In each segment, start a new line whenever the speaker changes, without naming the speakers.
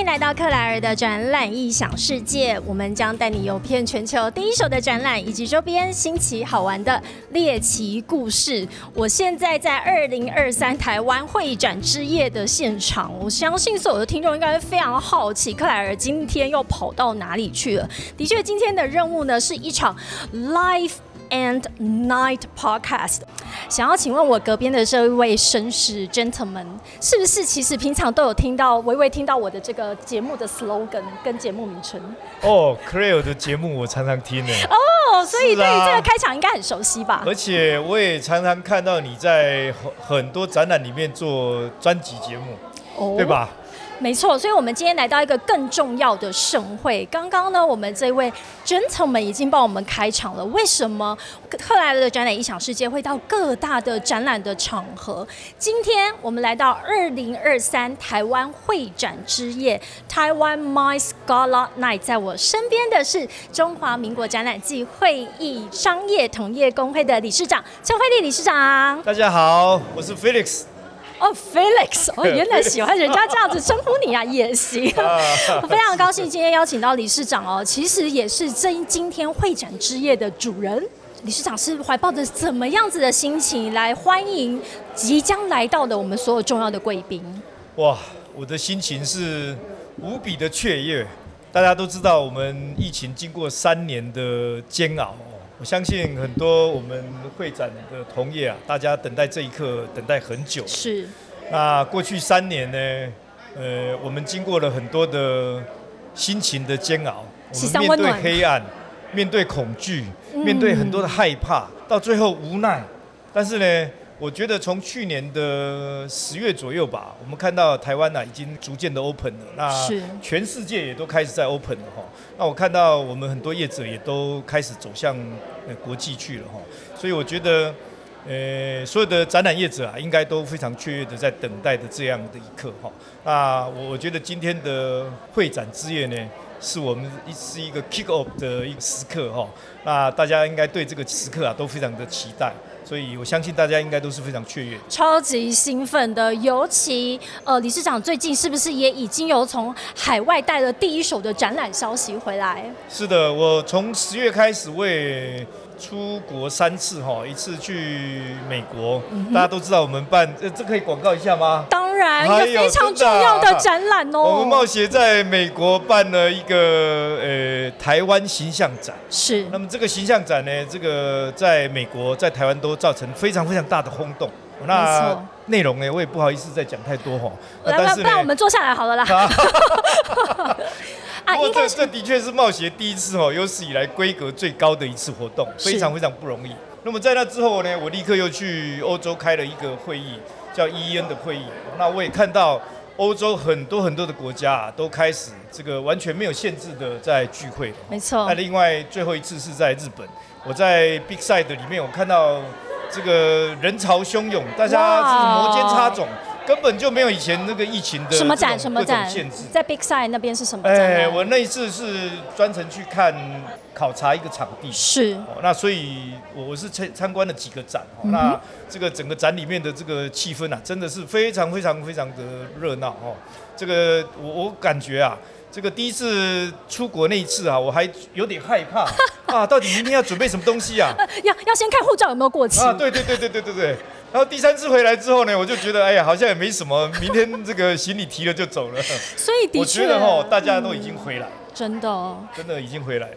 欢迎来到克莱尔的展览异想世界，我们将带你游遍全球第一手的展览以及周边新奇好玩的猎奇故事。我现在在二零二三台湾会展之夜的现场，我相信所有的听众应该非常好奇，克莱尔今天又跑到哪里去了？的确，今天的任务呢是一场 live。And Night Podcast，想要请问我隔边的这一位绅士 gentleman，是不是其实平常都有听到微微听到我的这个节目的 slogan 跟节目名称？
哦，Clare 的节目我常常听呢。
哦，所以对于这个开场应该很熟悉吧？
而且我也常常看到你在很很多展览里面做专辑节目，对吧？
没错，所以我们今天来到一个更重要的盛会。刚刚呢，我们这位 gentleman 已经帮我们开场了。为什么克莱尔的展览异想世界会到各大的展览的场合？今天我们来到二零二三台湾会展之夜，台湾 My Gala Night。在我身边的是中华民国展览暨会议商业同业工会的理事长陈慧丽理事长。
大家好，我是 Felix。
哦，Felix，哦，原来喜欢人家这样子称呼你啊，也行。我非常高兴今天邀请到理事长哦，其实也是这今天会展之夜的主人。理事长是怀抱着怎么样子的心情来欢迎即将来到的我们所有重要的贵宾？
哇，我的心情是无比的雀跃。大家都知道，我们疫情经过三年的煎熬。我相信很多我们会展的同业啊，大家等待这一刻等待很久。
是。
那过去三年呢，呃，我们经过了很多的心情的煎熬，我们面对黑暗，面对恐惧，面对很多的害怕，到最后无奈。但是呢。我觉得从去年的十月左右吧，我们看到台湾呢已经逐渐的 open 了，那全世界也都开始在 open 了哈。那我看到我们很多业者也都开始走向国际去了哈。所以我觉得，呃，所有的展览业者啊，应该都非常雀跃的在等待的这样的一刻哈。那我觉得今天的会展之夜呢，是我们一是一个 kick off 的一个时刻哈。那大家应该对这个时刻啊都非常的期待。所以，我相信大家应该都是非常雀跃、
超级兴奋的。尤其，呃，理事长最近是不是也已经有从海外带了第一手的展览消息回来？
是的，我从十月开始为。出国三次哈，一次去美国，大家都知道我们办，这这可以广告一下吗？
当然，一个非常重要的展览哦。
我们冒协在美国办了一个呃台湾形象展，
是。
那么这个形象展呢，这个在美国、在台湾都造成非常非常大的轰动。那内容呢，我也不好意思再讲太多哈。
但是，不然我们坐下来好了啦。
不过这这的确是冒险第一次哦，有史以来规格最高的一次活动，非常非常不容易。那么在那之后呢，我立刻又去欧洲开了一个会议，叫 EEN 的会议。那我也看到欧洲很多很多的国家啊，都开始这个完全没有限制的在聚会。
没错。
那另外最后一次是在日本，我在 Big Side 里面，我看到这个人潮汹涌，大家是摩肩擦踵。根本就没有以前那个疫情的
什么展什么展
限制，
在 Big Side 那边是什么展？哎，
我那一次是专程去看考察一个场地，
是。
那所以我是参参观了几个展，那这个整个展里面的这个气氛啊，真的是非常非常非常的热闹哦。这个我我感觉啊，这个第一次出国那一次啊，我还有点害怕 啊，到底明天要准备什么东西啊？
要要先看护照有没有过期
啊？对对对对对对对。然后第三次回来之后呢，我就觉得哎呀，好像也没什么，明天这个行李提了就走了。
所以的确，
我觉得哈，大家都已经回来，
真的，
真的已经回来了。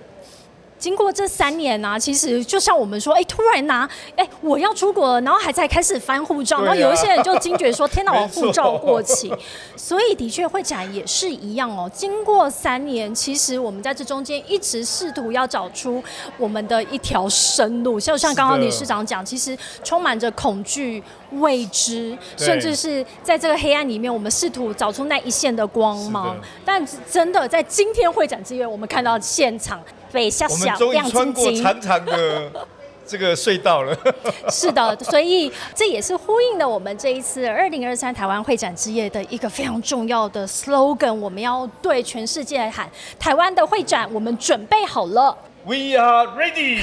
经过这三年呢，其实就像我们说，哎，突然拿，哎，我要出国，然后还在开始翻护照，然后有一些人就惊觉说，天哪，我护照过期。所以的确会展也是一样哦。经过三年，其实我们在这中间一直试图要找出我们的一条生路，就像刚刚李市长讲，其实充满着恐惧、未知，甚至是在这个黑暗里面，我们试图找出那一线的光芒。但真的在今天会展之夜，我们看到现场。
我们终于穿过长长的这个隧道了。
是的，所以这也是呼应了我们这一次二零二三台湾会展之夜的一个非常重要的 slogan。我们要对全世界喊：台湾的会展，我们准备好了。
We are ready，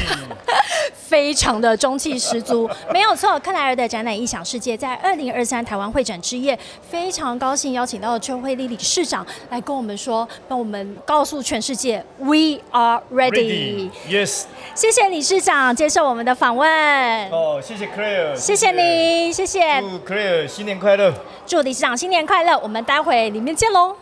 非常的中气十足，没有错。克莱尔的展览异想世界在二零二三台湾会展之夜，非常高兴邀请到邱慧丽理事长来跟我们说，帮我们告诉全世界，We are ready。
Yes，
谢谢理事长接受我们的访问。
哦，谢谢 Claire，
谢谢你，谢谢。
祝 Claire 新年快乐，
祝理事长新年快乐。我们待会里面见喽。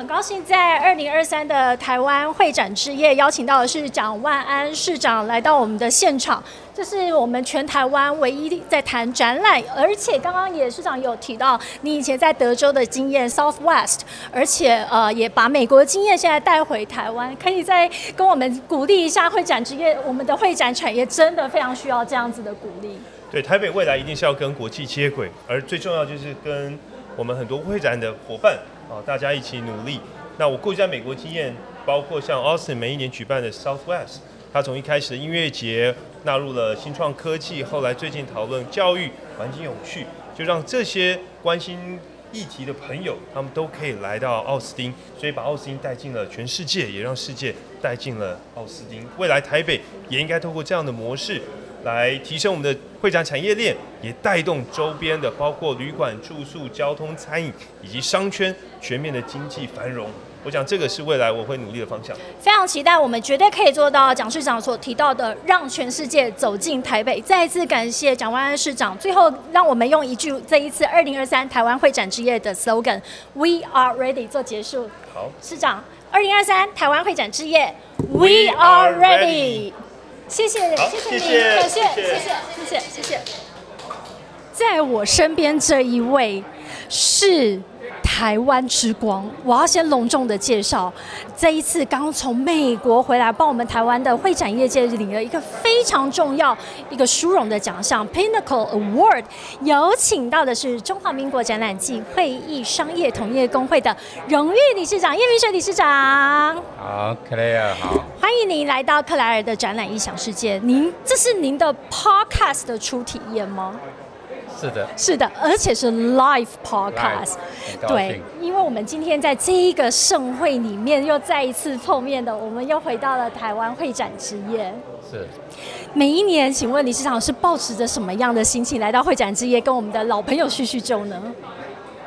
很高兴在二零二三的台湾会展之夜，邀请到的是蒋万安市长来到我们的现场。这是我们全台湾唯一在谈展览，而且刚刚也市长有提到你以前在德州的经验 Southwest，而且呃也把美国的经验现在带回台湾，可以再跟我们鼓励一下会展之夜。我们的会展产业真的非常需要这样子的鼓励。
对，台北未来一定是要跟国际接轨，而最重要就是跟我们很多会展的伙伴。啊，大家一起努力。那我过去在美国经验，包括像 Austin 每一年举办的 Southwest，它从一开始的音乐节纳入了新创科技，后来最近讨论教育、环境永续，就让这些关心议题的朋友，他们都可以来到奥斯汀，所以把奥斯汀带进了全世界，也让世界带进了奥斯汀。未来台北也应该透过这样的模式。来提升我们的会展产业链，也带动周边的包括旅馆、住宿、交通、餐饮以及商圈全面的经济繁荣。我想这个是未来我会努力的方向。
非常期待，我们绝对可以做到蒋市长所提到的，让全世界走进台北。再一次感谢蒋万安市长。最后，让我们用一句这一次二零二三台湾会展之夜的 slogan：We are ready 做结束。
好，
市长，二零二三台湾会展之夜，We are ready。谢谢，谢谢你，感谢，谢谢，谢谢，谢谢。在我身边这一位是。台湾之光，我要先隆重的介绍，这一次刚从美国回来，帮我们台湾的会展业界领了一个非常重要、一个殊荣的奖项 ——Pinnacle Award。有请到的是中华民国展览暨会议商业同业工会的荣誉理事长叶明水理事长。
好，克莱尔好，
欢迎您来到克莱尔的展览异想世界。您这是您的 Podcast 的初体验吗？
是的，
是的，而且是 live podcast，对，因为我们今天在这一个盛会里面又再一次碰面的，我们又回到了台湾会展之夜。
是，
每一年，请问李市长是抱持着什么样的心情来到会展之夜，跟我们的老朋友叙叙旧呢？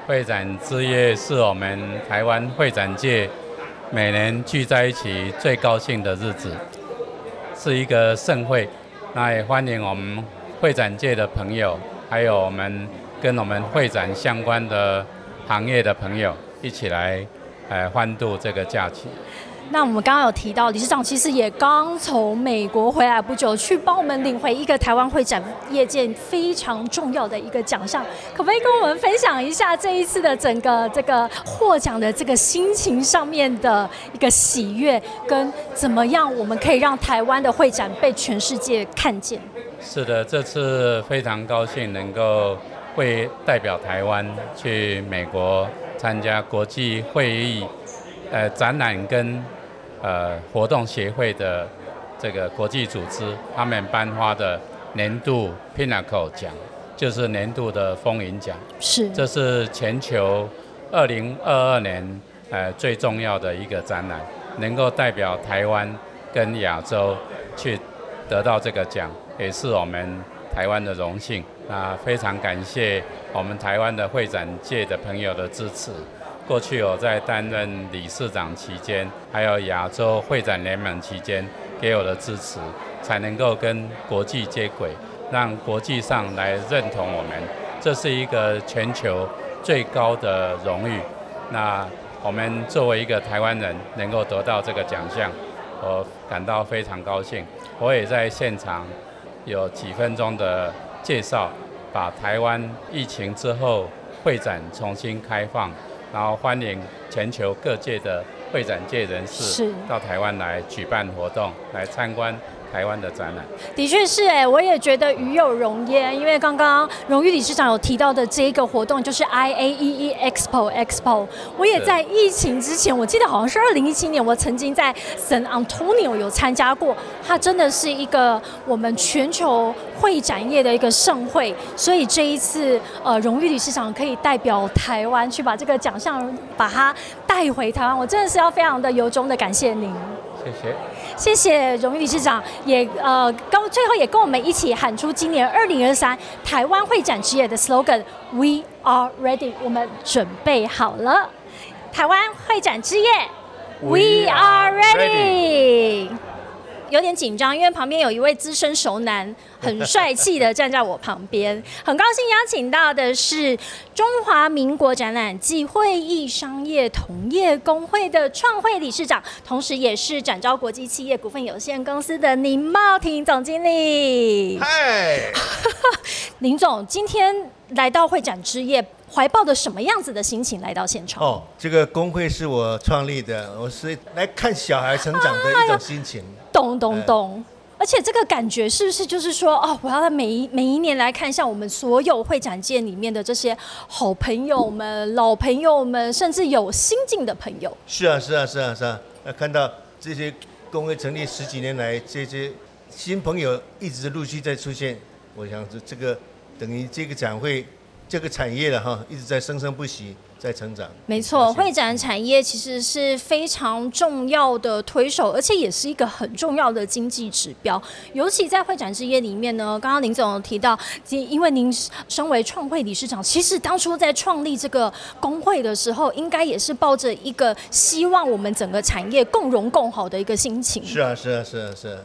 会展之夜是我们台湾会展界每年聚在一起最高兴的日子，是一个盛会，那也欢迎我们会展界的朋友。还有我们跟我们会展相关的行业的朋友一起来，呃，欢度这个假期。
那我们刚刚有提到，理事长其实也刚从美国回来不久，去帮我们领回一个台湾会展业界非常重要的一个奖项。可不可以跟我们分享一下这一次的整个这个获奖的这个心情上面的一个喜悦，跟怎么样我们可以让台湾的会展被全世界看见？
是的，这次非常高兴能够会代表台湾去美国参加国际会议、呃展览跟呃活动协会的这个国际组织，他们颁发的年度 Pinnacle 奖，就是年度的风云奖。
是，
这是全球二零二二年呃最重要的一个展览，能够代表台湾跟亚洲去得到这个奖。也是我们台湾的荣幸，那非常感谢我们台湾的会展界的朋友的支持。过去我在担任理事长期间，还有亚洲会展联盟期间给我的支持，才能够跟国际接轨，让国际上来认同我们。这是一个全球最高的荣誉。那我们作为一个台湾人，能够得到这个奖项，我感到非常高兴。我也在现场。有几分钟的介绍，把台湾疫情之后会展重新开放，然后欢迎全球各界的会展界人士到台湾来举办活动，来参观。台湾的展览。
的确是哎，我也觉得与有荣焉，因为刚刚荣誉理事长有提到的这一个活动就是 I A E E Expo Expo，我也在疫情之前，我记得好像是二零一七年，我曾经在 San Antonio 有参加过，它真的是一个我们全球会展业的一个盛会，所以这一次呃荣誉理事长可以代表台湾去把这个奖项把它带回台湾，我真的是要非常的由衷的感谢您。
谢谢，
谢谢荣誉理事长，也呃，跟最后也跟我们一起喊出今年二零二三台湾会展之夜的 slogan：We are ready，我们准备好了。台湾会展之夜，We are ready。有点紧张，因为旁边有一位资深熟男，很帅气的站在我旁边。很高兴邀请到的是中华民国展览暨会议商业同业工会的创会理事长，同时也是展昭国际企业股份有限公司的林茂庭总经理。
嗨，
林总，今天来到会展之夜。怀抱着什么样子的心情来到现场？哦，
这个工会是我创立的，我是来看小孩成长的一种心情。
懂懂懂，而且这个感觉是不是就是说，哦，我要在每一每一年来看一下我们所有会展界里面的这些好朋友们、老朋友们，甚至有新进的朋友。
是啊，是啊，是啊，是啊。那看到这些工会成立十几年来，这些新朋友一直陆续在出现，我想这这个等于这个展会。这个产业了哈，一直在生生不息，在成长。
没错，会展产业其实是非常重要的推手，而且也是一个很重要的经济指标。尤其在会展之夜里面呢，刚刚林总提到，因为您身为创会理事长，其实当初在创立这个工会的时候，应该也是抱着一个希望我们整个产业共荣共好的一个心情。
是啊，是啊，是啊，是啊，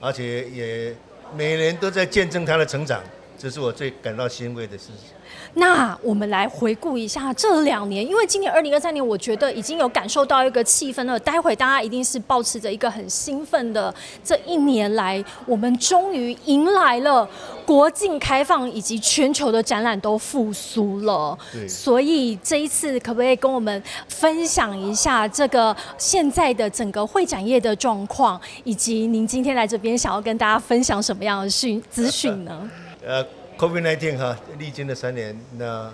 而且也每年都在见证它的成长，这是我最感到欣慰的事情。
那我们来回顾一下这两年，因为今年二零二三年，我觉得已经有感受到一个气氛了。待会大家一定是保持着一个很兴奋的，这一年来，我们终于迎来了国境开放，以及全球的展览都复苏了。所以这一次可不可以跟我们分享一下这个现在的整个会展业的状况，以及您今天来这边想要跟大家分享什么样的讯资讯呢？呃。
COVID-19 哈，历经了三年，那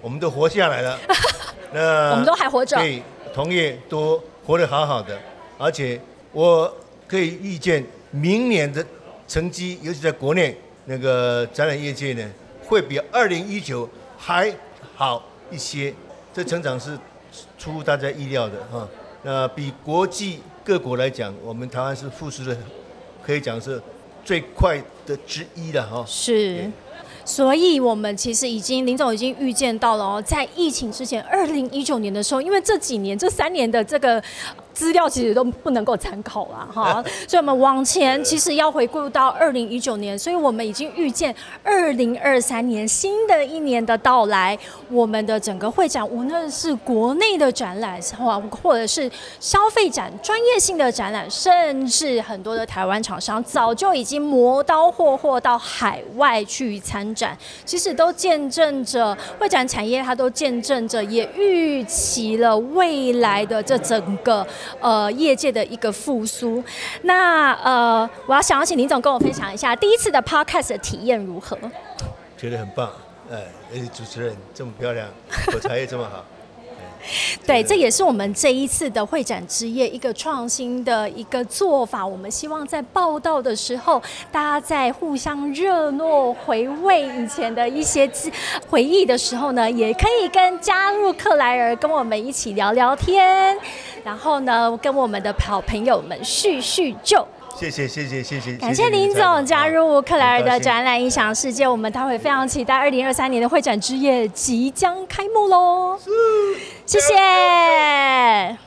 我们都活下来了。
那我们都还活着，
对，同业都活得好好的，而且我可以预见明年的成绩，尤其在国内那个展览业界呢，会比二零一九还好一些。这成长是出乎大家意料的哈。那比国际各国来讲，我们台湾是复苏的，可以讲是最快的之一了哈。
是。所以，我们其实已经林总已经预见到了哦，在疫情之前，二零一九年的时候，因为这几年这三年的这个。资料其实都不能够参考啦，哈，所以我们往前其实要回顾到二零一九年，所以我们已经预见二零二三年新的一年的到来，我们的整个会展，无论是国内的展览，或或者是消费展、专业性的展览，甚至很多的台湾厂商早就已经磨刀霍霍到海外去参展，其实都见证着会展产业，它都见证着，也预期了未来的这整个。呃，业界的一个复苏。那呃，我要想要请林总跟我分享一下第一次的 podcast 的体验如何？
觉得很棒，哎，而且主持人这么漂亮，口才也这么好。
对，这也是我们这一次的会展之夜一个创新的一个做法。我们希望在报道的时候，大家在互相热络回味以前的一些回忆的时候呢，也可以跟加入克莱尔跟我们一起聊聊天，然后呢，跟我们的好朋友们叙叙旧。
谢谢谢谢谢谢，
感谢林总加入克莱尔的展览音响世界。我们待会非常期待二零二三年的会展之夜即将开幕喽！谢谢。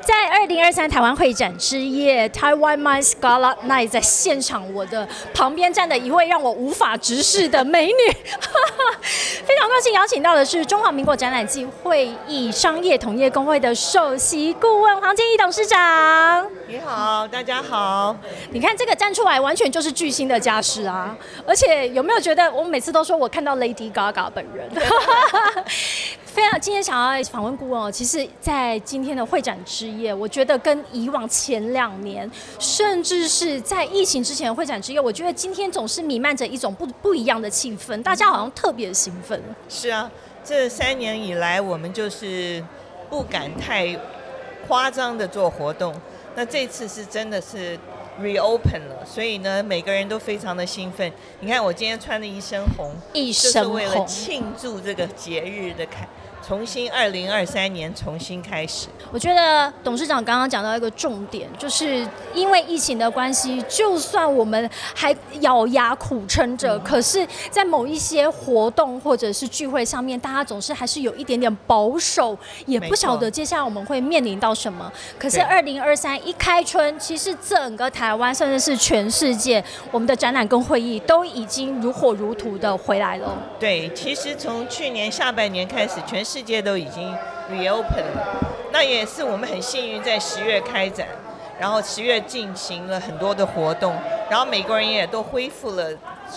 在二零二三台湾会展之夜，Taiwan My Scala Night，在现场，我的旁边站的一位让我无法直视的美女，非常高兴邀请到的是中华民国展览暨会议商业同业工会的首席顾问黄建义董事长。
你好，大家好。
你看这个站出来，完全就是巨星的架势啊！而且有没有觉得，我每次都说我看到 Lady Gaga 本人。非常今天想要访问顾问哦，其实，在今天的会展之夜，我觉得跟以往前两年，甚至是在疫情之前的会展之夜，我觉得今天总是弥漫着一种不不一样的气氛，大家好像特别兴奋。
是啊，这三年以来，我们就是不敢太夸张的做活动，那这次是真的是 reopen 了，所以呢，每个人都非常的兴奋。你看我今天穿的一身红，
一身红，
为了庆祝这个节日的开。重新二零二三年重新开始。
我觉得董事长刚刚讲到一个重点，就是因为疫情的关系，就算我们还咬牙苦撑着，可是，在某一些活动或者是聚会上面，大家总是还是有一点点保守，也不晓得接下来我们会面临到什么。可是二零二三一开春，其实整个台湾甚至是全世界，我们的展览跟会议都已经如火如荼的回来了。
对，其实从去年下半年开始，全世世界都已经 reopen 了，那也是我们很幸运在十月开展，然后十月进行了很多的活动，然后美国人也都恢复了。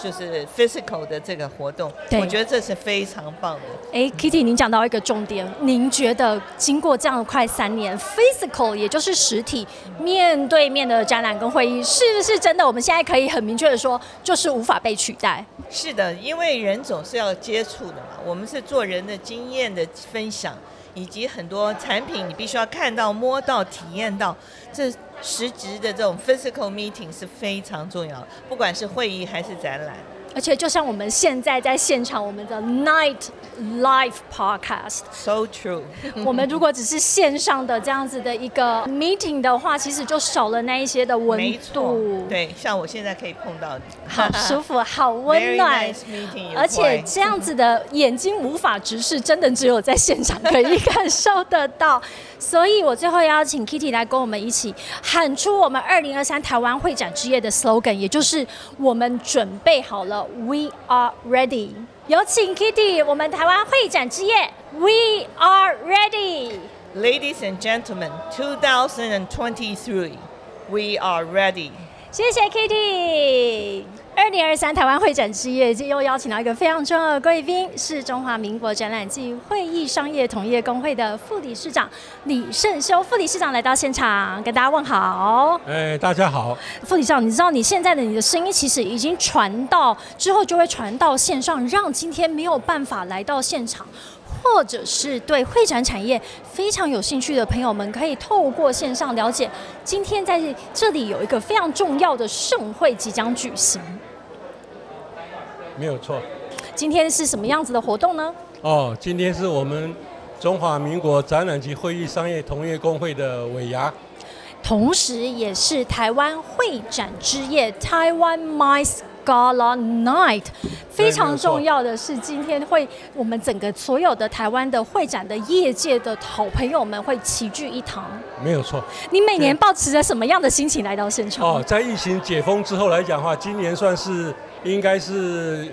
就是 physical 的这个活动，我觉得这是非常棒的。
哎，Kitty，您讲到一个重点，您觉得经过这样快三年，physical 也就是实体面对面的展览跟会议，是不是真的？我们现在可以很明确的说，就是无法被取代。
是的，因为人总是要接触的嘛，我们是做人的经验的分享，以及很多产品你必须要看到、摸到、体验到，这。实质的这种 physical meeting 是非常重要，不管是会议还是展览。
而且就像我们现在在现场，我们的 Night Live Podcast，so
true。
我们如果只是线上的这样子的一个 meeting 的话，其实就少了那一些的温度。
对，像我现在可以碰到你，
好 舒服，好温暖。Nice 而且这样子的眼睛无法直视，真的只有在现场可以感受得到。所以我最后邀请 Kitty 来跟我们一起喊出我们二零二三台湾会展之夜的 slogan，也就是我们准备好了。We are ready。有请 Kitty，我们台湾会展之夜，We are ready。
Ladies and gentlemen, 2023, we are ready。
谢谢 Kitty。二零二三台湾会展之夜，又邀请到一个非常重要的贵宾，是中华民国展览暨会议商业同业工会的副理事长李胜修副理事长来到现场，跟大家问好。
哎，大家好，
副理事长，你知道你现在的你的声音其实已经传到之后就会传到线上，让今天没有办法来到现场。或者是对会展产业非常有兴趣的朋友们，可以透过线上了解，今天在这里有一个非常重要的盛会即将举行。
没有错。
今天是什么样子的活动呢？
哦，今天是我们中华民国展览及会议商业同业工会的尾牙，
同时也是台湾会展之夜 （Taiwan MICE）。Gala Night，非常重要的是，今天会我们整个所有的台湾的会展的业界的好朋友们会齐聚一堂。
没有错。
你每年保持着什么样的心情来到现场？
哦，在疫情解封之后来讲的话，今年算是应该是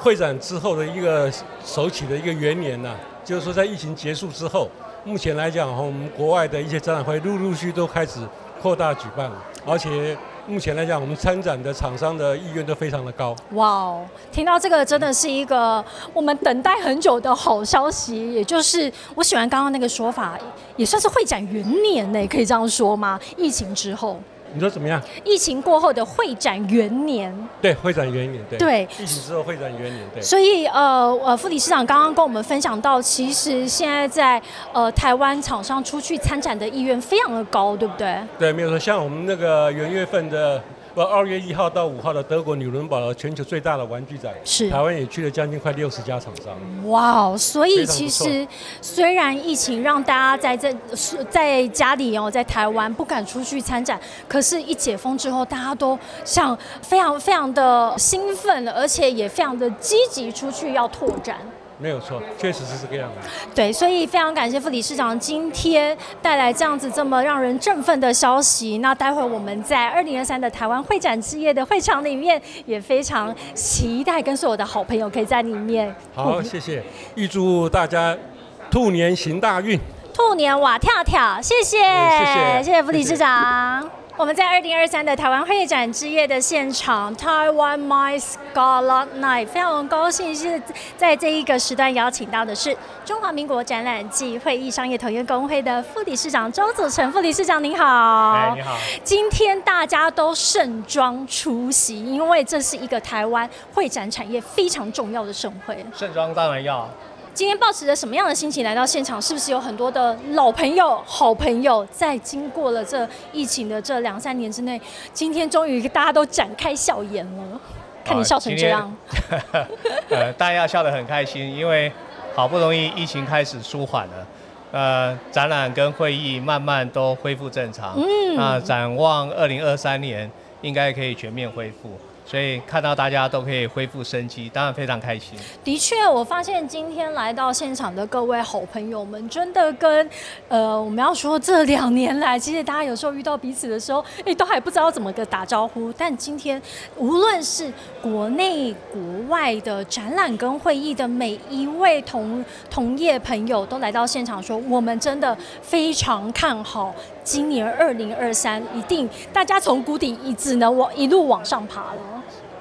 会展之后的一个首起的一个元年呐。就是说，在疫情结束之后，目前来讲，我们国外的一些展览会陆陆续都开始扩大举办了，而且。目前来讲，我们参展的厂商的意愿都非常的高。哇哦，
听到这个真的是一个我们等待很久的好消息，也就是我喜欢刚刚那个说法，也算是会展元年呢，可以这样说吗？疫情之后。
你说怎么样？
疫情过后的会展元年，
对，会展元年，对，
对，
疫情之后会展元年，对。
所以，呃，呃，副理事长刚刚跟我们分享到，其实现在在呃台湾厂商出去参展的意愿非常的高，对不对？
对，没有错，像我们那个元月份的。不，二月一号到五号的德国纽伦堡的全球最大的玩具展，
是
台湾也去了将近快六十家厂商。
哇哦，所以其实虽然疫情让大家在这在家里哦，在台湾不敢出去参展，可是，一解封之后，大家都像非常非常的兴奋，而且也非常的积极出去要拓展。
没有错，确实是这个样子。
对，所以非常感谢副理事长今天带来这样子这么让人振奋的消息。那待会我们在二零二三的台湾会展之夜的会场里面，也非常期待跟所有的好朋友可以在里面。
好，谢谢，预祝大家兔年行大运，
兔年瓦跳跳，谢谢，谢
谢，
谢谢副理事长。我们在二零二三的台湾会展之夜的现场，Taiwan My Scarlet Night，非常高兴是在这一个时段邀请到的是中华民国展览暨会议商业同业工会的副理事长周祖成副理事长，您好。
哎，你好。
今天大家都盛装出席，因为这是一个台湾会展产业非常重要的盛会。
盛装当然要。
今天抱持着什么样的心情来到现场？是不是有很多的老朋友、好朋友，在经过了这疫情的这两三年之内，今天终于大家都展开笑颜了？看你笑成这样，
呃，大家要笑得很开心，因为好不容易疫情开始舒缓了，呃，展览跟会议慢慢都恢复正常。嗯，那展望二零二三年，应该可以全面恢复。所以看到大家都可以恢复生机，当然非常开心。
的确，我发现今天来到现场的各位好朋友们，真的跟呃，我们要说这两年来，其实大家有时候遇到彼此的时候，哎，都还不知道怎么个打招呼。但今天，无论是国内国外的展览跟会议的每一位同同业朋友，都来到现场说，我们真的非常看好今年二零二三，一定大家从谷底一只能往一路往上爬了。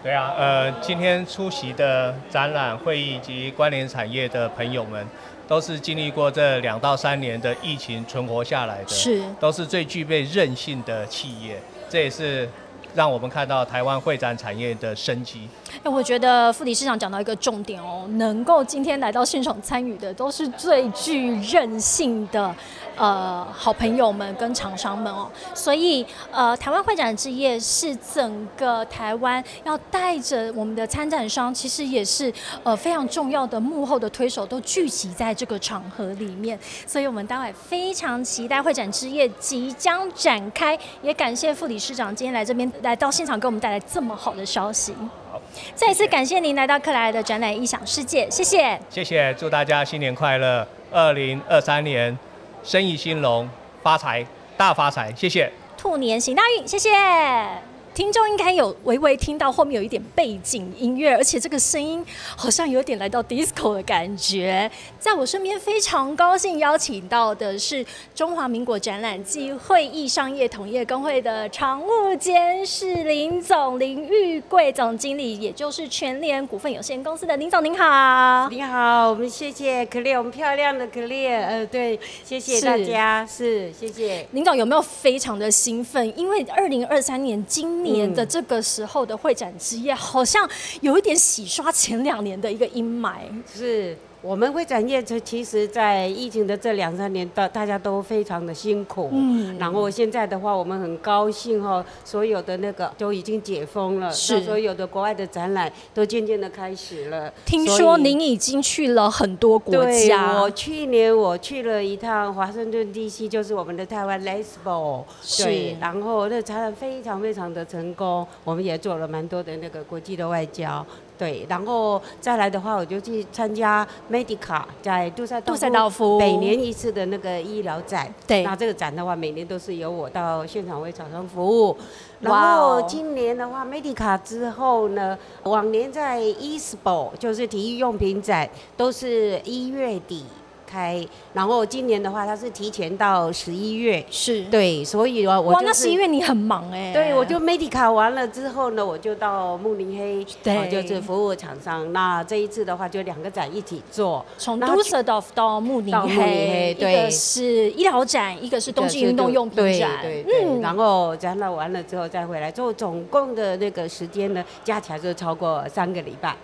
对啊，呃，今天出席的展览会议及关联产业的朋友们，都是经历过这两到三年的疫情存活下来的，
是，
都是最具备韧性的企业，这也是。让我们看到台湾会展产业的生机。
哎，我觉得副理事长讲到一个重点哦，能够今天来到现场参与的，都是最具韧性的呃好朋友们跟厂商们哦。所以呃，台湾会展之夜是整个台湾要带着我们的参展商，其实也是呃非常重要的幕后的推手，都聚集在这个场合里面。所以我们待会非常期待会展之夜即将展开，也感谢副理事长今天来这边。来到现场给我们带来这么好的消息，再一次感谢您来到克莱尔的展览异想世界，谢谢，
谢谢，祝大家新年快乐，二零二三年生意兴隆，发财大发财，谢谢，
兔年行大运，谢谢。听众应该有微微听到后面有一点背景音乐，而且这个声音好像有点来到 disco 的感觉。在我身边非常高兴邀请到的是中华民国展览暨会议商业同业工会的常务监事林总林玉贵总经理，也就是全联股份有限公司的林总，您好。
你好，我们谢谢 Clear，我们漂亮的 Clear，呃，对，谢谢大家，是谢谢
林总有没有非常的兴奋？因为二零二三年今年的这个时候的会展之夜，好像有一点洗刷前两年的一个阴霾。
是。我们会展业，这其实，在疫情的这两三年，大大家都非常的辛苦。嗯。然后现在的话，我们很高兴哈，所有的那个都已经解封了，是。所有的国外的展览都渐渐的开始了。
听说您已经去了很多国家。
我去年我去了一趟华盛顿 DC，就是我们的台湾 Lesbo。对。然后那展览非常非常的成功，我们也做了蛮多的那个国际的外交。对，然后再来的话，我就去参加 Medica 在杜塞
杜塞道夫
每年一次的那个医疗展。
对，
那这个展的话，每年都是由我到现场为厂商服务。然后今年的话，Medica 之后呢，往年在 Eastball 就是体育用品展，都是一月底。开，然后今年的话，它是提前到十一月，
是。
对，所以我
哇，那十一月你很忙哎，
对，我就 Medica 完了之后呢，我就到慕尼黑，
对，
就是服务厂商。那这一次的话，就两个展一起做，
从 Dusseldorf 到慕尼黑，一个是医疗展，一个是冬季运动用品展，
对对嗯，然后展览完了之后再回来，做总共的那个时间呢，加起来就超过三个礼拜。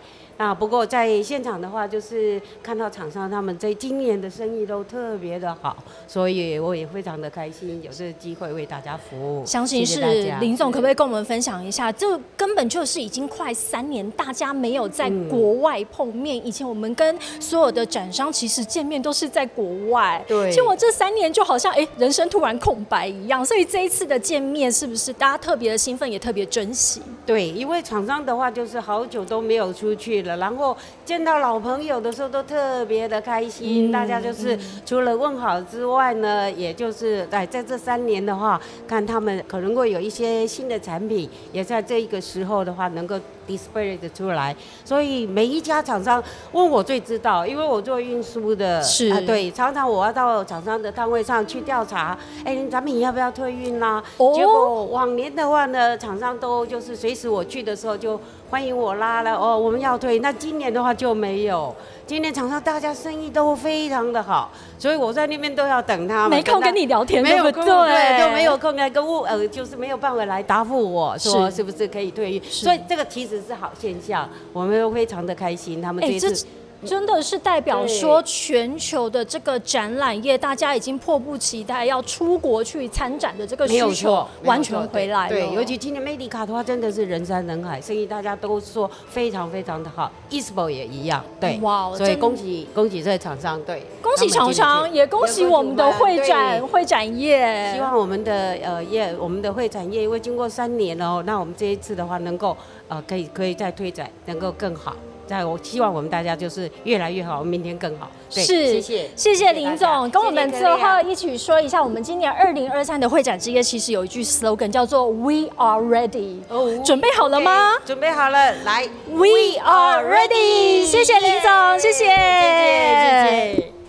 啊，不过在现场的话，就是看到厂商他们在今年的生意都特别的好，所以我也非常的开心，有这个机会为大家服务。
相信是林总，可不可以跟我们分享一下？这根本就是已经快三年，大家没有在国外碰面。以前我们跟所有的展商其实见面都是在国外，
对。
结果这三年就好像哎，人生突然空白一样。所以这一次的见面，是不是大家特别的兴奋，也特别珍惜？
对，因为厂商的话就是好久都没有出去了。然后见到老朋友的时候都特别的开心，大家就是除了问好之外呢，也就是在在这三年的话，看他们可能会有一些新的产品，也在这一个时候的话能够 display 的出来。所以每一家厂商问我最知道，因为我做运输的，
是
啊，对，常常我要到厂商的摊位上去调查，哎，产品要不要退运啦？结果往年的话呢，厂商都就是随时我去的时候就。欢迎我拉了哦，我们要退。那今年的话就没有，今天场上大家生意都非常的好，所以我在那边都要等他
们。没空跟你聊天，
没有
空，
对，就没有空来跟我，呃，就是没有办法来答复我说是不是可以退役。所以这个其实是好现象，我们都非常的开心。他们这次。
真的是代表说全球的这个展览业，大家已经迫不及待要出国去参展的这个需求完全回来了。
对，尤其今年美迪卡的话，真的是人山人海，生意大家都说非常非常的好。Espo 也一样，对，哇，所以恭喜恭喜这厂商，对，
恭喜厂商，也恭喜我们的会展会展业。
希望我们的呃业，我们的会展业，因为经过三年了，那我们这一次的话，能够呃可以可以再推展，能够更好。在我希望我们大家就是越来越好，明天更好。
是，谢
谢，
谢谢林总，跟我们最后一起说一下，我们今年二零二三的会展之夜，其实有一句 slogan 叫做 “We are ready”，准备好了吗？
准备好了，来
，We are ready。谢谢林总，谢谢，谢谢。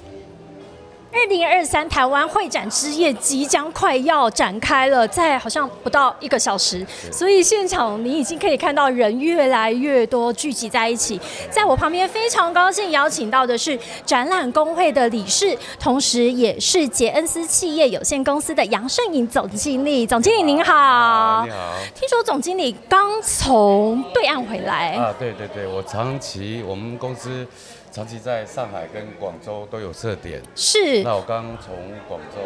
二零二三台湾会展之夜即将快要展开了，在好像不到一个小时，所以现场你已经可以看到人越来越多聚集在一起。在我旁边非常高兴邀请到的是展览工会的理事，同时也是杰恩斯企业有限公司的杨胜颖总经理。总经理您好，
你好。
听说总经理刚从对岸回来
啊？对对对，我长期我们公司。长期在上海跟广州都有设点，
是。
那我刚从广州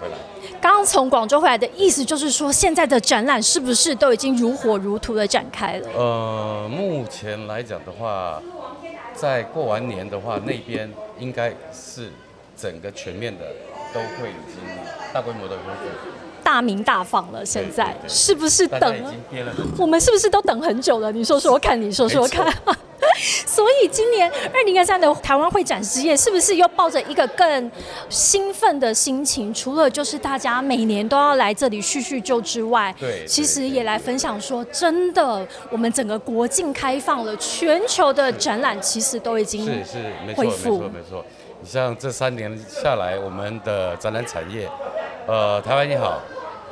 回来。
刚从广州回来的意思就是说，现在的展览是不是都已经如火如荼的展开了？
呃，目前来讲的话，在过完年的话，那边应该是整个全面的都会已经大规模的恢复，
大名大放了。现在是不是等？我们是不是都等很久了？你说说看，你说说看。所以今年二零二三的台湾会展之夜，是不是又抱着一个更兴奋的心情？除了就是大家每年都要来这里叙叙旧之外，
对，
其实也来分享说，真的，我们整个国境开放了，全球的展览其实都已经
是是没错没错没错。你像这三年下来，我们的展览产业，呃，台湾也好，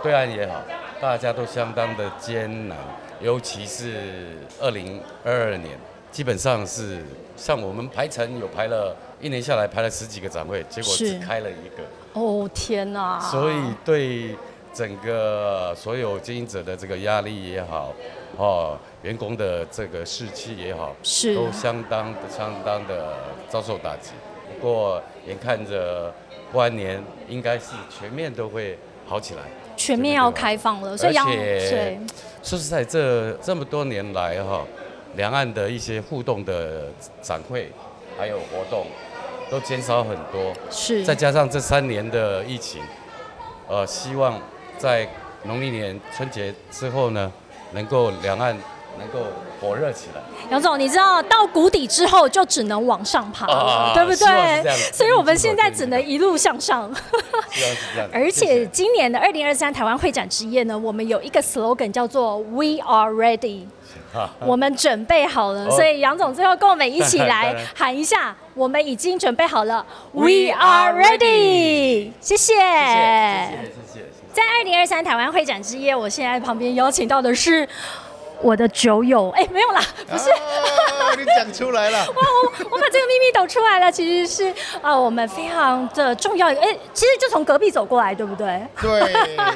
对岸也好，大家都相当的艰难，尤其是二零二二年。基本上是像我们排程有排了一年下来排了十几个展会，结果只开了一个。
哦天哪！
所以对整个所有经营者的这个压力也好，哦，员工的这个士气也好，
是
都相当的相当的遭受打击。不过眼看着过完年应该是全面都会好起来，
全面要开放了，所以
而且说实在这这么多年来哈。两岸的一些互动的展会，还有活动，都减少很多。
是。
再加上这三年的疫情，呃，希望在农历年春节之后呢，能够两岸能够火热起来。
杨总，你知道到谷底之后就只能往上爬了，对不对？所以我们现在只能一路向上。而且今年的二零二三台湾会展之夜呢，我们有一个 slogan 叫做 “We are ready”。我们准备好了，所以杨总最后跟我们一起来 喊一下，我们已经准备好了，We are ready。谢谢，谢谢，
谢谢。
在二零二三台湾会展之夜，我现在旁边邀请到的是。我的酒友，哎，没有啦，不是，
你讲出来了，哇，
我我把这个秘密抖出来了，其实是啊，我们非常的重要，哎，其实就从隔壁走过来，对不对？
对，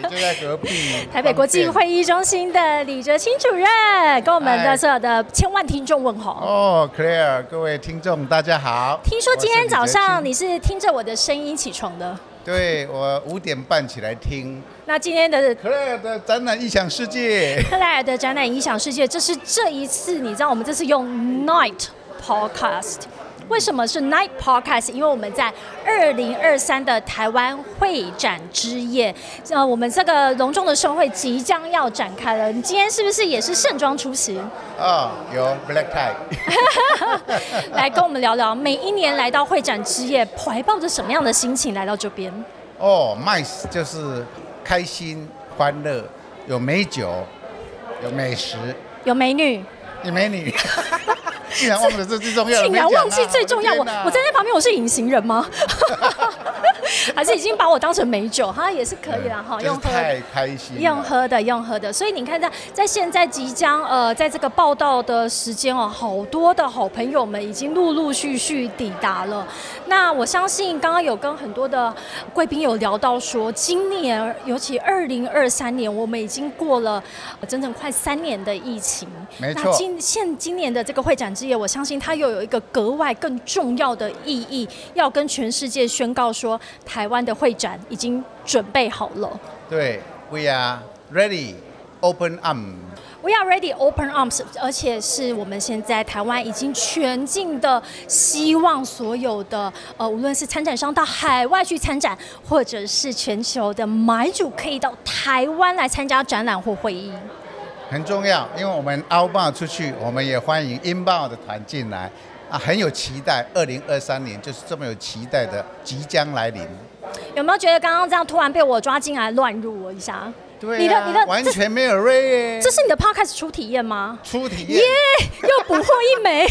就在隔壁。
台北国际会议中心的李哲清主任，跟我们的所有的千万听众问好。
哦，Claire，各位听众大家好。
听说今天早上你是听着我的声音起床的。
对我五点半起来听。
那今天的
克莱尔的展览异想世界，
克莱尔的展览异想世界，这是这一次你知道我们这次用 Night Podcast。为什么是 Night Podcast？因为我们在二零二三的台湾会展之夜，呃，我们这个隆重的盛会即将要展开了。你今天是不是也是盛装出席？
啊，有 Black Tie。
来跟我们聊聊，每一年来到会展之夜，怀抱着什么样的心情来到这边？
哦，Nice 就是开心、欢乐，有美酒，有美食，
有美女，
有美女。竟然忘了这最重要，
竟然忘记最重要。我我站在旁边，我是隐形人吗？还是已经把我当成美酒，哈，也是可以了，哈，
用喝太开心，
用喝的，用喝的。所以你看在在现在即将呃，在这个报道的时间哦，好多的好朋友们已经陆陆续续抵达了。那我相信刚刚有跟很多的贵宾有聊到说，今年 尤其二零二三年，我们已经过了整整快三年的疫情。
没错。
那今现今年的这个会展之夜，我相信它又有一个格外更重要的意义，要跟全世界宣告说，台湾的会展已经准备好了。
对，We are ready, open arms.
We are ready, open arms. 而且是我们现在台湾已经全境的希望，所有的呃，无论是参展商到海外去参展，或者是全球的买主可以到台湾来参加展览或会议。
很重要，因为我们 outbound 出去，我们也欢迎 inbound 的团进来，啊，很有期待。二零二三年就是这么有期待的即将来临。
有没有觉得刚刚这样突然被我抓进来乱入我一下？
对，你的你的完全没有瑞，
这是你的 podcast 初体验吗？
初体验，
耶，又捕获一枚。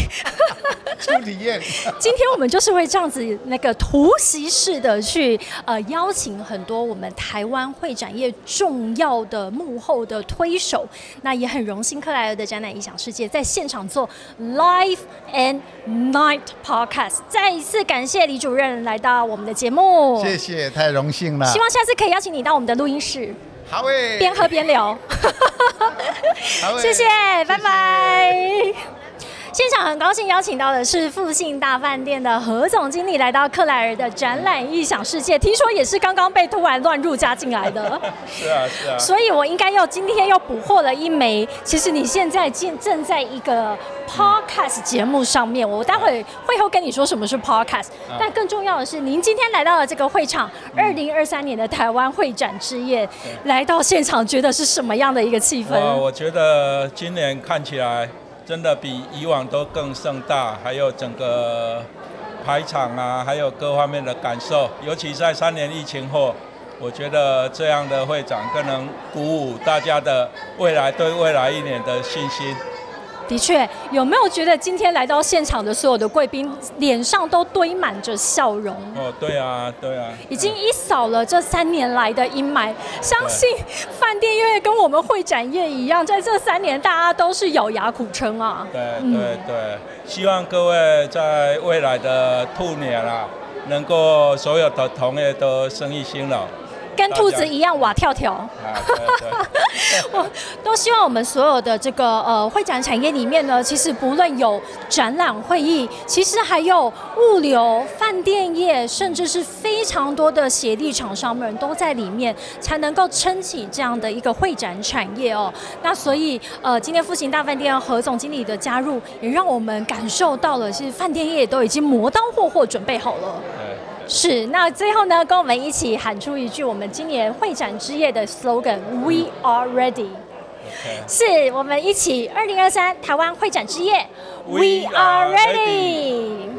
初体验。
今天我们就是会这样子那个突袭式的去呃邀请很多我们台湾会展业重要的幕后的推手，那也很荣幸克莱尔的展览影响世界在现场做 live and night podcast。再一次感谢李主任来到我们的节目，
谢谢，太荣幸了。
希望下次可以邀请你到我们的录音室。
好诶，
边喝边聊，谢谢，拜拜。现场很高兴邀请到的是复兴大饭店的何总经理来到克莱尔的展览异想世界，听说也是刚刚被突然乱入加进来的。
是啊是啊。
所以我应该要今天又捕获了一枚。其实你现在正正在一个。Podcast 节目上面，我待会会后跟你说什么是 Podcast。但更重要的是，您今天来到了这个会场，二零二三年的台湾会展之夜，来到现场，觉得是什么样的一个气氛？
我觉得今年看起来真的比以往都更盛大，还有整个排场啊，还有各方面的感受。尤其在三年疫情后，我觉得这样的会展更能鼓舞大家的未来，对未来一年的信心。
的确，有没有觉得今天来到现场的所有的贵宾脸上都堆满着笑容？
哦，对啊，对啊，
已经一扫了这三年来的阴霾。相信饭店业跟我们会展业一样，在这三年大家都是咬牙苦撑啊。
对对对，希望各位在未来的兔年啊，能够所有的同业都生意兴隆。
跟兔子一样哇跳跳，我都希望我们所有的这个呃会展产业里面呢，其实不论有展览会议，其实还有物流、饭店业，甚至是非常多的协力厂商们都在里面，才能够撑起这样的一个会展产业哦。那所以呃，今天复兴大饭店何总经理的加入，也让我们感受到了，其实饭店业都已经磨刀霍霍准备好了。是，那最后呢，跟我们一起喊出一句我们今年会展之夜的 slogan：We are ready。是我们一起，二零二三台湾会展之夜，We are ready。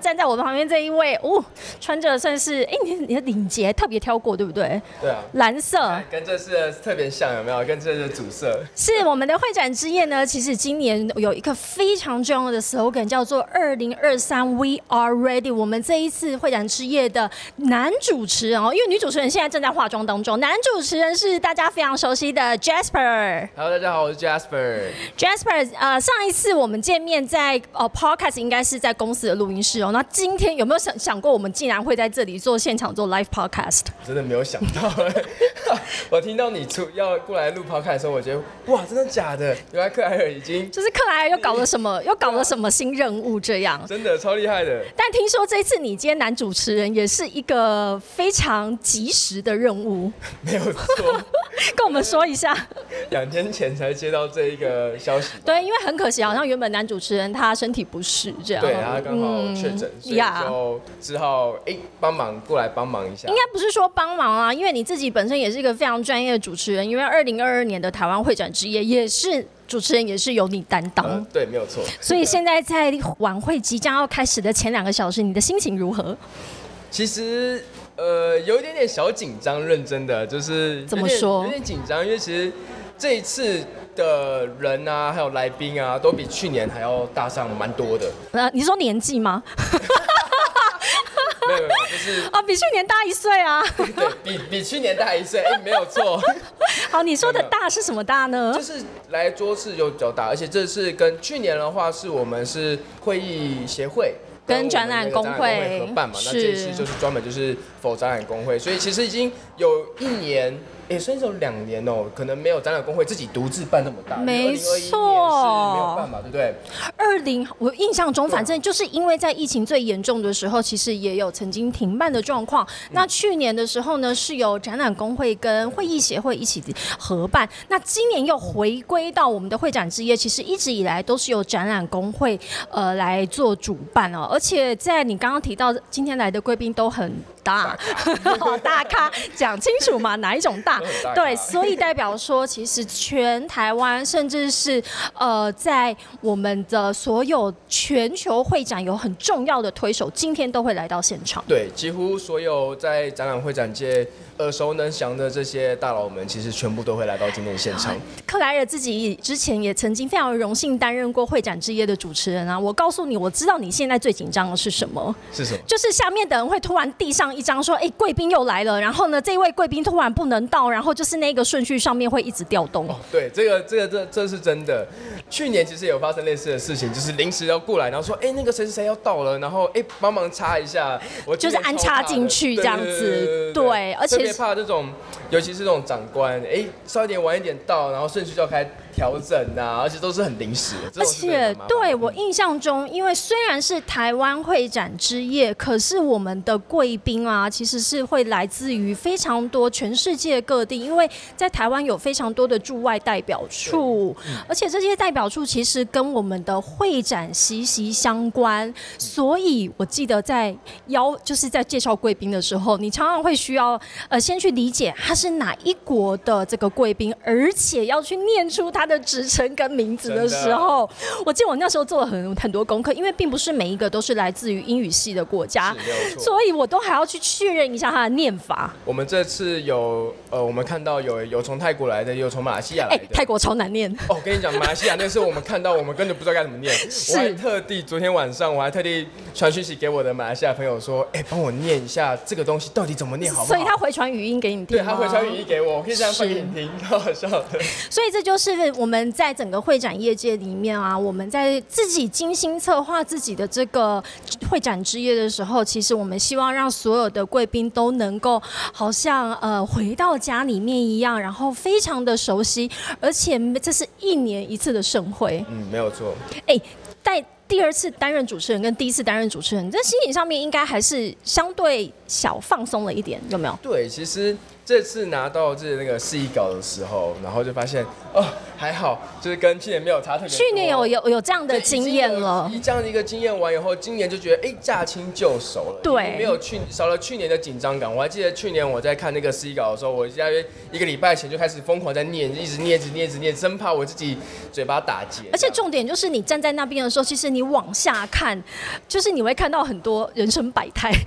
站在我的旁边这一位，哦，穿着算是，哎，你你的领结特别挑过，对不对？
对啊，
蓝色，
跟这次特别像，有没有？跟这次主色
是我们的会展之夜呢。其实今年有一个非常重要的 slogan，叫做“二零二三 We are ready”。我们这一次会展之夜的男主持人哦，因为女主持人现在正在化妆当中，男主持人是大家非常熟悉的 Jasper。
Hello，大家好，我是 Jasper。
Jasper，呃，上一次我们见面在呃 Podcast 应该是在公司的录音室哦。那今天有没有想想过，我们竟然会在这里做现场做 live podcast？
真的没有想到哎！我听到你出要过来录 podcast 的时候，我觉得哇，真的假的？原来克莱尔已经
就是克莱尔又搞了什么，又搞了什么新任务这样？
真的超厉害的。
但听说这次你今天男主持人也是一个非常及时的任务，
没有错。
跟我们说一下，
两天前才接到这一个消息。
对，因为很可惜，好像原本男主持人他身体不适，这样
对，他刚好确诊，所以就只好哎帮忙过来帮忙一下。
应该不是说帮忙啊，因为你自己本身也是一个非常专业的主持人。因为二零二二年的台湾会展之夜也是主持人，也是由你担当。
对，没有错。
所以现在在晚会即将要开始的前两个小时，你的心情如何？
其实。呃，有一点点小紧张，认真的就是
怎么说？
有点紧张，因为其实这一次的人啊，还有来宾啊，都比去年还要大上蛮多的。
呃，你说年纪吗？
没有没有，就是
哦，比去年大一岁啊。
对比比去年大一岁，哎，没有错。
好，你说的大是什么大呢？
就是来桌次就比较大，而且这次跟去年的话，是我们是会议协会
跟展览工会
合办嘛，那这次就是专门就是否展览工会，所以其实已经有一年。也甚至有两年哦，可能没有展览工会自己独自办那么大。
没错，
没有办法，对不对？
二零我印象中，反正就是因为在疫情最严重的时候，其实也有曾经停办的状况。那去年的时候呢，是由展览工会跟会议协会一起合办。那今年又回归到我们的会展之夜，其实一直以来都是由展览工会呃来做主办哦。而且在你刚刚提到今天来的贵宾都很大，大咖，讲清楚嘛，哪一种大？对，所以代表说，其实全台湾，甚至是呃，在我们的所有全球会展有很重要的推手，今天都会来到现场。
对，几乎所有在展览会展界。耳熟能详的这些大佬们，其实全部都会来到今天的现场。
克莱尔自己之前也曾经非常荣幸担任过会展之夜的主持人啊。我告诉你，我知道你现在最紧张的是什么？
是什么？
就是下面的人会突然递上一张说：“哎，贵宾又来了。”然后呢，这位贵宾突然不能到，然后就是那个顺序上面会一直调动。哦，
对，这个这个这这是真的。去年其实有发生类似的事情，就是临时要过来，然后说：“哎，那个谁谁谁要到了，然后哎帮忙插一下。”我
就是安插进去这样子。对，而且
特别怕这种。尤其是这种长官，哎，稍微点晚一点到，然后顺序就要开。调整呐，而且都是很临时。
而且对我印象中，因为虽然是台湾会展之夜，可是我们的贵宾啊，其实是会来自于非常多全世界各地，因为在台湾有非常多的驻外代表处，而且这些代表处其实跟我们的会展息息相关。所以我记得在邀就是在介绍贵宾的时候，你常常会需要呃先去理解他是哪一国的这个贵宾，而且要去念出他。他的职称跟名字的时候，我记得我那时候做了很很多功课，因为并不是每一个都是来自于英语系的国家，所以我都还要去确认一下他的念法。
我们这次有呃，我们看到有有从泰国来的，有从马来西亚来的。
泰国超难念
哦！我跟你讲，马来西亚那是我们看到，我们根本不知道该怎么念。我还特地昨天晚上，我还特地传讯息给我的马来西亚朋友说：“哎，帮我念一下这个东西到底怎么念，好不
好？”所以他回传语音给你听。
对他回传语音给我，我可以这样放给你听，好好笑的。
所以这就是。我们在整个会展业界里面啊，我们在自己精心策划自己的这个会展之夜的时候，其实我们希望让所有的贵宾都能够好像呃回到家里面一样，然后非常的熟悉，而且这是一年一次的盛会。
嗯，没有错。
哎，在第二次担任主持人跟第一次担任主持人，在心理上面应该还是相对小放松了一点，有没有？
对，其实。这次拿到这那个示意稿的时候，然后就发现哦，还好，就是跟去年没有差特别。
去年有有有这样的经验了，
一这样的一个经验完以后，今年就觉得哎驾轻就熟了。
对，
没有去少了去年的紧张感。我还记得去年我在看那个示意稿的时候，我大约一个礼拜前就开始疯狂在念，一直念，一直念，一直念，生怕我自己嘴巴打结。
而且重点就是你站在那边的时候，其实你往下看，就是你会看到很多人生百态。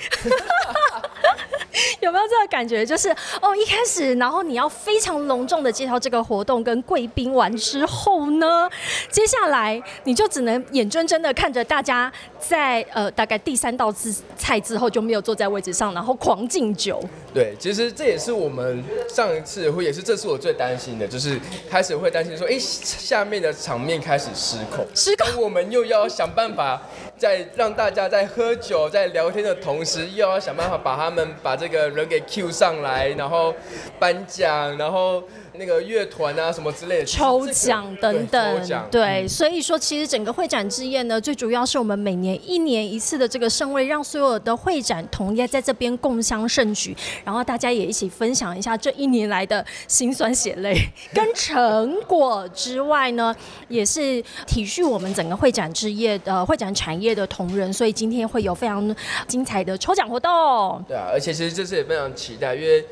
有没有这个感觉？就是哦，一开始，然后你要非常隆重的介绍这个活动跟贵宾完之后呢，接下来你就只能眼睁睁的看着大家在呃大概第三道之菜之后就没有坐在位置上，然后狂敬酒。
对，其实这也是我们上一次会，也是这是我最担心的，就是开始会担心说，哎，下面的场面开始失控，
失控，
我们又要想办法在让大家在喝酒在聊天的同时，又要想办法把他们把这个人给 Q 上来，然后颁奖，然后。那个乐团啊，什么之类的
抽奖等等，对，所以说其实整个会展之夜呢，最主要是我们每年一年一次的这个盛会，让所有的会展同业在这边共襄盛举，然后大家也一起分享一下这一年来的辛酸血泪 跟成果之外呢，也是体恤我们整个会展之夜的会展产业的同仁，所以今天会有非常精彩的抽奖活动。
对啊，而且其实这次也非常期待，因为。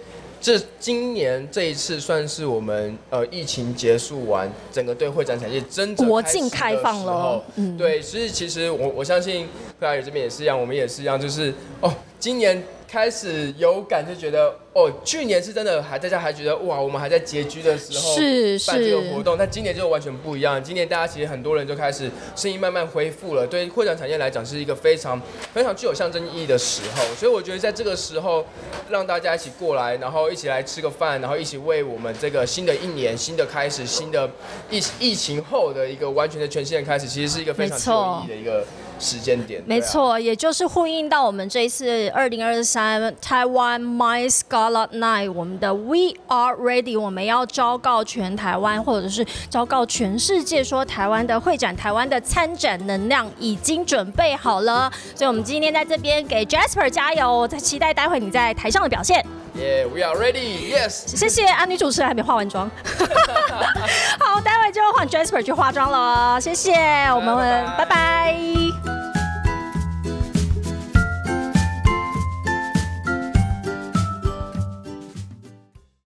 这今年这一次算是我们呃疫情结束完，整个对会展产业真正
国境开放了。
嗯，对，所以其实我我相信克莱尔这边也是一样，我们也是一样，就是哦，今年。开始有感，就觉得哦，去年是真的还大家还觉得哇，我们还在拮据的时候
是
办这个活动，但今年就完全不一样。今年大家其实很多人就开始生意慢慢恢复了，对会展产业来讲是一个非常非常具有象征意义的时候。所以我觉得在这个时候让大家一起过来，然后一起来吃个饭，然后一起为我们这个新的一年、新的开始、新的疫疫情后的一个完全的全新的开始，其实是一个非常有意义的一个。时间点，
没错，也就是呼应到我们这一次二零二三台湾 My Scarlet Night，我们的 We Are Ready，我们要昭告全台湾，或者是昭告全世界，说台湾的会展、台湾的参展能量已经准备好了。所以，我们今天在这边给 Jasper 加油，在期待待会你在台上的表现。
Yeah，We are ready，Yes。
谢谢啊，女主持人还没化完妆。好，待会就换 Jasper 去化妆了，谢谢，我们拜拜。